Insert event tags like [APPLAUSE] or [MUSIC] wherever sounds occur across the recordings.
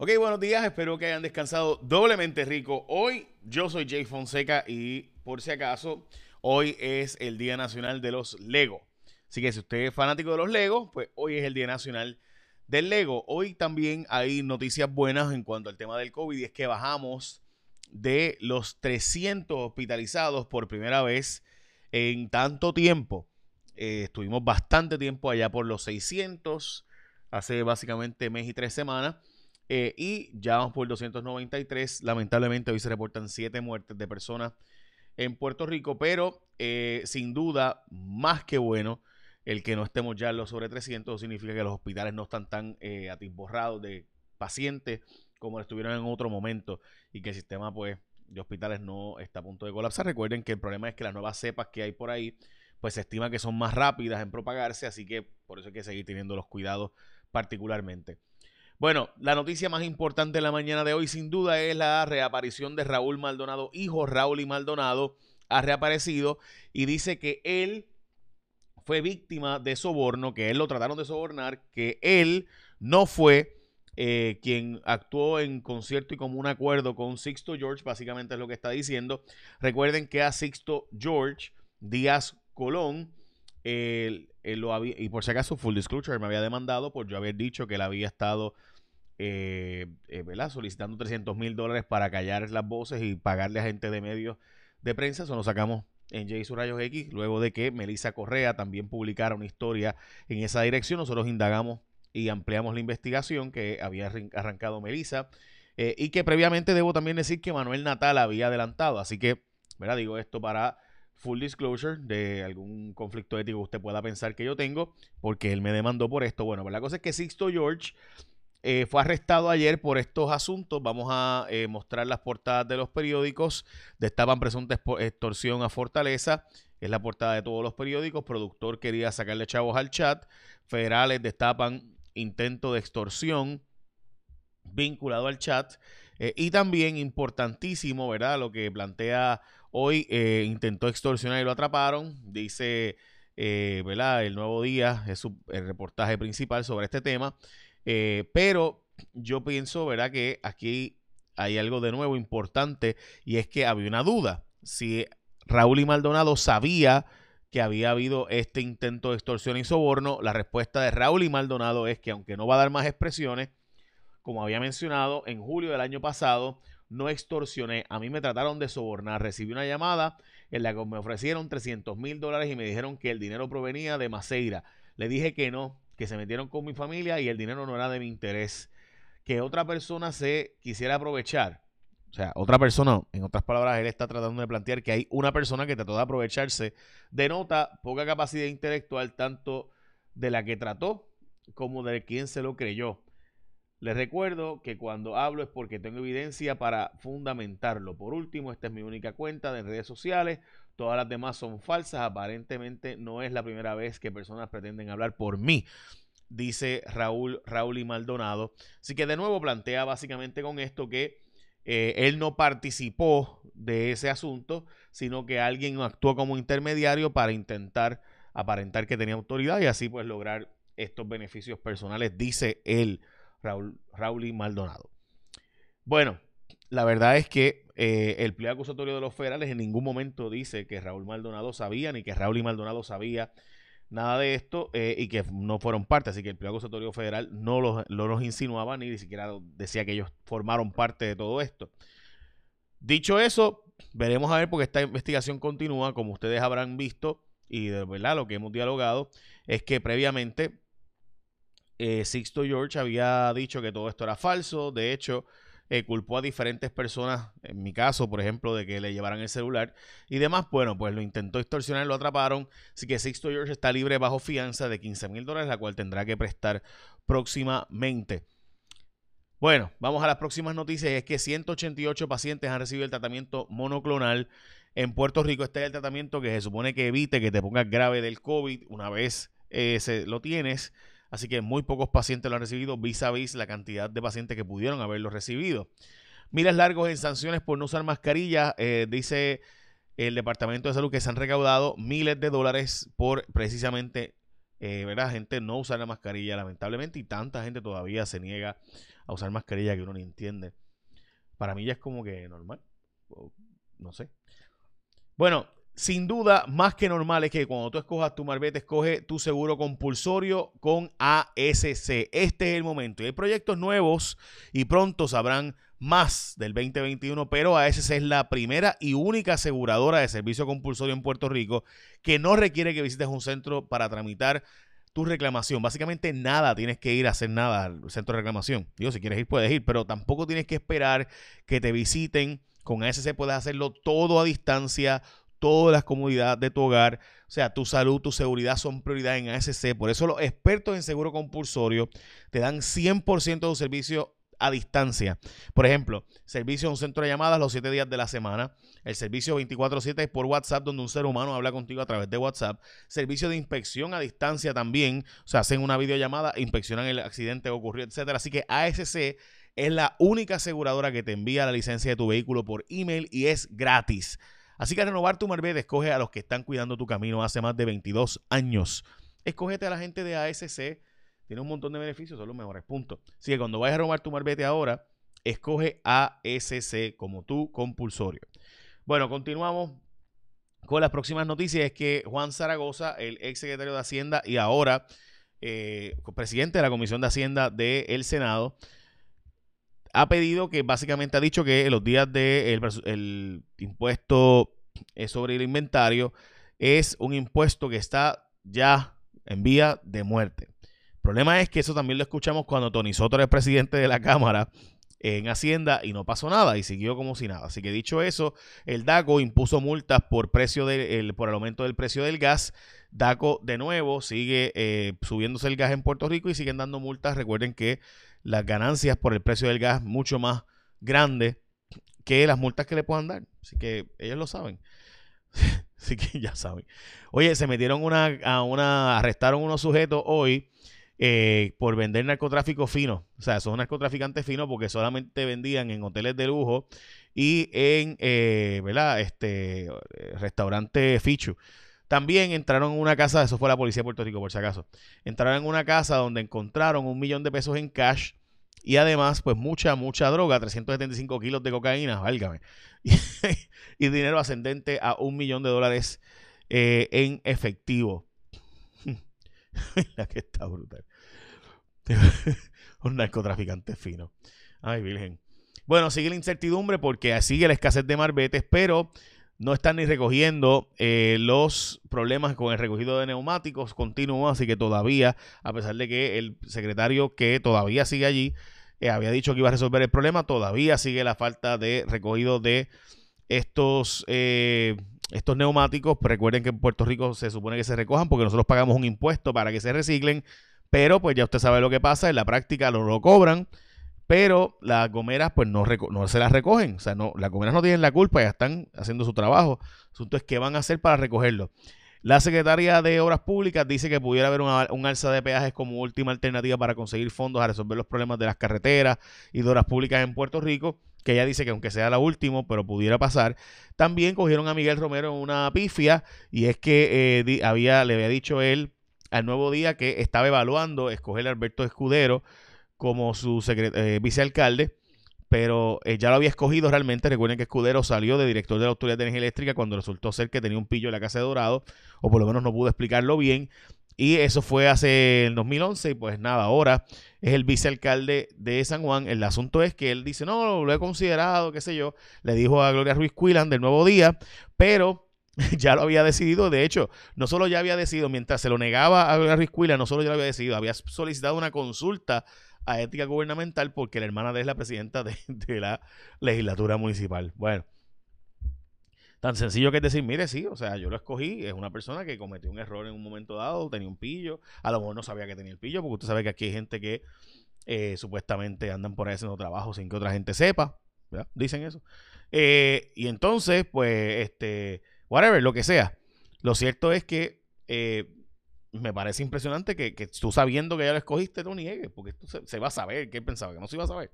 Ok, buenos días, espero que hayan descansado doblemente rico. Hoy yo soy Jay Fonseca y por si acaso, hoy es el Día Nacional de los Lego. Así que si usted es fanático de los Legos, pues hoy es el Día Nacional del Lego. Hoy también hay noticias buenas en cuanto al tema del COVID y es que bajamos de los 300 hospitalizados por primera vez en tanto tiempo. Eh, estuvimos bastante tiempo allá por los 600, hace básicamente mes y tres semanas. Eh, y ya vamos por 293. Lamentablemente hoy se reportan 7 muertes de personas en Puerto Rico, pero eh, sin duda, más que bueno, el que no estemos ya en los sobre 300 significa que los hospitales no están tan eh, atisborrados de pacientes como estuvieron en otro momento y que el sistema pues de hospitales no está a punto de colapsar. Recuerden que el problema es que las nuevas cepas que hay por ahí pues se estima que son más rápidas en propagarse, así que por eso hay que seguir teniendo los cuidados particularmente. Bueno, la noticia más importante de la mañana de hoy sin duda es la reaparición de Raúl Maldonado, hijo Raúl y Maldonado, ha reaparecido y dice que él fue víctima de soborno, que él lo trataron de sobornar, que él no fue eh, quien actuó en concierto y como un acuerdo con Sixto George, básicamente es lo que está diciendo. Recuerden que a Sixto George Díaz Colón, lo había, y por si acaso, full disclosure, me había demandado por yo haber dicho que él había estado eh, eh, solicitando 300 mil dólares para callar las voces y pagarle a gente de medios de prensa. Eso lo sacamos en J Rayos X, luego de que Melissa Correa también publicara una historia en esa dirección. Nosotros indagamos y ampliamos la investigación que había arrancado Melissa. Eh, y que previamente debo también decir que Manuel Natal había adelantado. Así que, ¿verdad? Digo esto para full disclosure de algún conflicto ético que usted pueda pensar que yo tengo, porque él me demandó por esto. Bueno, pues la cosa es que Sixto George eh, fue arrestado ayer por estos asuntos. Vamos a eh, mostrar las portadas de los periódicos. Destapan presunta extorsión a Fortaleza. Es la portada de todos los periódicos. Productor quería sacarle chavos al chat. Federales destapan intento de extorsión vinculado al chat. Eh, y también importantísimo, ¿verdad? Lo que plantea hoy, intentó extorsionar y lo atraparon. Dice, ¿verdad? El nuevo día es el reportaje principal sobre este tema. Eh, pero yo pienso, ¿verdad? Que aquí hay algo de nuevo importante y es que había una duda. Si Raúl y Maldonado sabía que había habido este intento de extorsión y soborno, la respuesta de Raúl y Maldonado es que aunque no va a dar más expresiones, como había mencionado, en julio del año pasado no extorsioné, a mí me trataron de sobornar, recibí una llamada en la que me ofrecieron 300 mil dólares y me dijeron que el dinero provenía de Maceira. Le dije que no, que se metieron con mi familia y el dinero no era de mi interés. Que otra persona se quisiera aprovechar. O sea, otra persona, en otras palabras, él está tratando de plantear que hay una persona que trató de aprovecharse. Denota poca capacidad intelectual tanto de la que trató como de quien se lo creyó. Les recuerdo que cuando hablo es porque tengo evidencia para fundamentarlo. Por último, esta es mi única cuenta de redes sociales. Todas las demás son falsas. Aparentemente no es la primera vez que personas pretenden hablar por mí, dice Raúl, Raúl y Maldonado. Así que de nuevo plantea básicamente con esto que eh, él no participó de ese asunto, sino que alguien actuó como intermediario para intentar aparentar que tenía autoridad y así pues lograr estos beneficios personales, dice él, Raúl, Raúl y Maldonado. Bueno, la verdad es que eh, el pliego acusatorio de los federales en ningún momento dice que Raúl Maldonado sabía, ni que Raúl y Maldonado sabía nada de esto eh, y que no fueron parte. Así que el pliego acusatorio federal no los, los insinuaba ni, ni siquiera decía que ellos formaron parte de todo esto. Dicho eso, veremos a ver porque esta investigación continúa, como ustedes habrán visto y de verdad lo que hemos dialogado es que previamente eh, Sixto George había dicho que todo esto era falso. De hecho, eh, culpó a diferentes personas, en mi caso, por ejemplo, de que le llevaran el celular y demás. Bueno, pues lo intentó extorsionar, lo atraparon. Así que Sixto George está libre bajo fianza de 15 mil dólares, la cual tendrá que prestar próximamente. Bueno, vamos a las próximas noticias. Es que 188 pacientes han recibido el tratamiento monoclonal. En Puerto Rico este es el tratamiento que se supone que evite que te pongas grave del COVID una vez eh, se, lo tienes. Así que muy pocos pacientes lo han recibido vis a vis la cantidad de pacientes que pudieron haberlo recibido. Miles largos en sanciones por no usar mascarilla, eh, dice el Departamento de Salud que se han recaudado miles de dólares por precisamente, eh, ¿verdad? Gente no usar la mascarilla, lamentablemente, y tanta gente todavía se niega a usar mascarilla que uno ni entiende. Para mí ya es como que normal. no sé. Bueno, sin duda, más que normal es que cuando tú escojas tu marbete, escoge tu seguro compulsorio con ASC. Este es el momento. Y hay proyectos nuevos y pronto sabrán más del 2021, pero ASC es la primera y única aseguradora de servicio compulsorio en Puerto Rico que no requiere que visites un centro para tramitar tu reclamación. Básicamente nada, tienes que ir a hacer nada al centro de reclamación. Digo, si quieres ir, puedes ir, pero tampoco tienes que esperar que te visiten. Con ASC puedes hacerlo todo a distancia, todas las comodidades de tu hogar. O sea, tu salud, tu seguridad son prioridad en ASC. Por eso los expertos en seguro compulsorio te dan 100% de tu servicio a distancia. Por ejemplo, servicio a un centro de llamadas los 7 días de la semana. El servicio 24/7 es por WhatsApp, donde un ser humano habla contigo a través de WhatsApp. Servicio de inspección a distancia también. O sea, hacen una videollamada, inspeccionan el accidente que ocurrió, etcétera. Así que ASC es la única aseguradora que te envía la licencia de tu vehículo por email y es gratis. Así que renovar tu marbete, escoge a los que están cuidando tu camino hace más de 22 años. Escógete a la gente de ASC. Tiene un montón de beneficios, son los mejores puntos. Así que cuando vayas a renovar tu marbete ahora, escoge ASC como tu compulsorio. Bueno, continuamos con las próximas noticias. Es que Juan Zaragoza, el ex secretario de Hacienda y ahora eh, presidente de la Comisión de Hacienda del Senado, ha pedido que básicamente ha dicho que los días del de el impuesto eh, sobre el inventario es un impuesto que está ya en vía de muerte. El problema es que eso también lo escuchamos cuando Tony Soto era presidente de la Cámara en Hacienda y no pasó nada y siguió como si nada. Así que dicho eso, el DACO impuso multas por, precio de, por el aumento del precio del gas. DACO de nuevo sigue eh, subiéndose el gas en Puerto Rico y siguen dando multas. Recuerden que las ganancias por el precio del gas mucho más grandes que las multas que le puedan dar. Así que ellos lo saben. [LAUGHS] Así que ya saben. Oye, se metieron una, a una, arrestaron unos sujetos hoy eh, por vender narcotráfico fino. O sea, son narcotraficantes finos porque solamente vendían en hoteles de lujo y en, eh, ¿verdad? Este, restaurante Fichu. También entraron en una casa, eso fue la policía de Puerto Rico por si acaso, entraron en una casa donde encontraron un millón de pesos en cash y además pues mucha, mucha droga, 375 kilos de cocaína, válgame, [LAUGHS] y, dinero ascendente a un millón de dólares eh, en efectivo. La que está brutal. [LAUGHS] un narcotraficante fino. Ay, virgen. Bueno, sigue la incertidumbre porque sigue la escasez de marbetes, pero no están ni recogiendo eh, los problemas con el recogido de neumáticos continuos, así que todavía, a pesar de que el secretario que todavía sigue allí eh, había dicho que iba a resolver el problema, todavía sigue la falta de recogido de estos, eh, estos neumáticos. Recuerden que en Puerto Rico se supone que se recojan porque nosotros pagamos un impuesto para que se reciclen, pero pues ya usted sabe lo que pasa, en la práctica lo, lo cobran pero las gomeras pues no, se las recogen, o sea, no, las gomeras no tienen la culpa, ya están haciendo su trabajo. El asunto es qué van a hacer para recogerlo. La Secretaría de Obras Públicas dice que pudiera haber un alza de peajes como última alternativa para conseguir fondos a resolver los problemas de las carreteras y de obras públicas en Puerto Rico, que ella dice que aunque sea la última, pero pudiera pasar. También cogieron a Miguel Romero en una pifia y es que eh, había, le había dicho él al nuevo día que estaba evaluando escoger a Alberto Escudero como su eh, vicealcalde, pero eh, ya lo había escogido realmente. Recuerden que Escudero salió de director de la Autoridad de Energía Eléctrica cuando resultó ser que tenía un pillo en la Casa de Dorado, o por lo menos no pudo explicarlo bien. Y eso fue hace el 2011 y pues nada, ahora es el vicealcalde de San Juan. El asunto es que él dice, no, lo he considerado, qué sé yo. Le dijo a Gloria Ruiz Quilan del Nuevo Día, pero [LAUGHS] ya lo había decidido. De hecho, no solo ya había decidido, mientras se lo negaba a Gloria Ruiz Quilan, no solo ya lo había decidido, había solicitado una consulta a ética gubernamental porque la hermana de él es la presidenta de, la legislatura municipal. Bueno, tan sencillo que es decir, mire, sí, o sea, yo lo escogí, es una persona que cometió un error en un momento dado, tenía un pillo, a lo mejor no sabía que tenía el pillo, porque usted sabe que aquí hay gente que eh, supuestamente andan por ahí haciendo trabajo sin que otra gente sepa, ¿verdad? Dicen eso. Eh, y entonces, pues, este, whatever, lo que sea. Lo cierto es que eh, me parece impresionante que, tú sabiendo que ya lo escogiste, no niegues, porque esto se, va a saber. ¿Qué pensaba? Que no se iba a saber.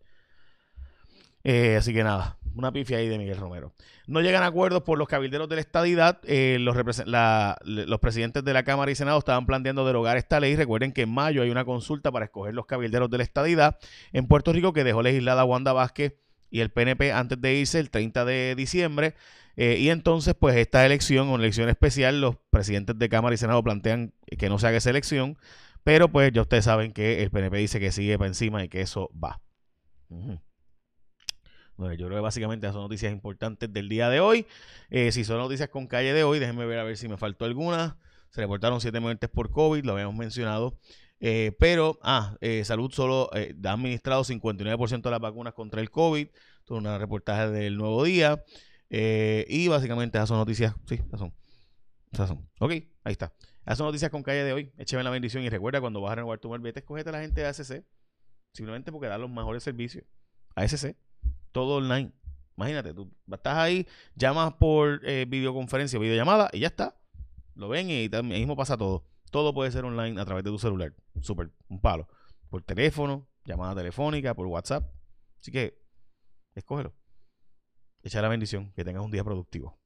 Así que nada, una pifia ahí de Miguel Romero. No llegan a acuerdos por los cabilderos de la estadidad. Eh, los, los presidentes de la Cámara y Senado estaban planteando derogar esta ley. Recuerden que en mayo hay una consulta para escoger los cabilderos de la estadidad en Puerto Rico que dejó legislada Wanda Vázquez y el PNP antes de irse el 30 de diciembre. Eh, y entonces, pues esta elección, una elección especial, los presidentes de Cámara y Senado plantean que no se haga esa elección. Pero pues ya ustedes saben que el PNP dice que sigue para encima y que eso va. Yo creo que básicamente son noticias importantes del día de hoy. Eh, si son noticias con calle de hoy, déjenme ver a ver si me faltó alguna. Se reportaron siete muertes por COVID, lo habíamos mencionado. Eh, pero, ah, eh, Salud solo ha administrado 59% de las vacunas contra el COVID. Esto es un reportaje del nuevo día. y básicamente esas son noticias. Sí, esas son. Esas son. Ok, ahí está. Esas son noticias con calle de hoy. Écheme la bendición y recuerda cuando vas a renovar tu vete, escogete a la gente de ASC. Simplemente porque da los mejores servicios. ASC todo online. Imagínate, tú estás ahí, llamas por eh, videoconferencia, videollamada y ya está. Lo ven y ahí mismo pasa todo. Todo puede ser online a través de tu celular. Súper, un palo. Por teléfono, llamada telefónica, por WhatsApp. Así que, escógelo. Echa la bendición. Que tengas un día productivo.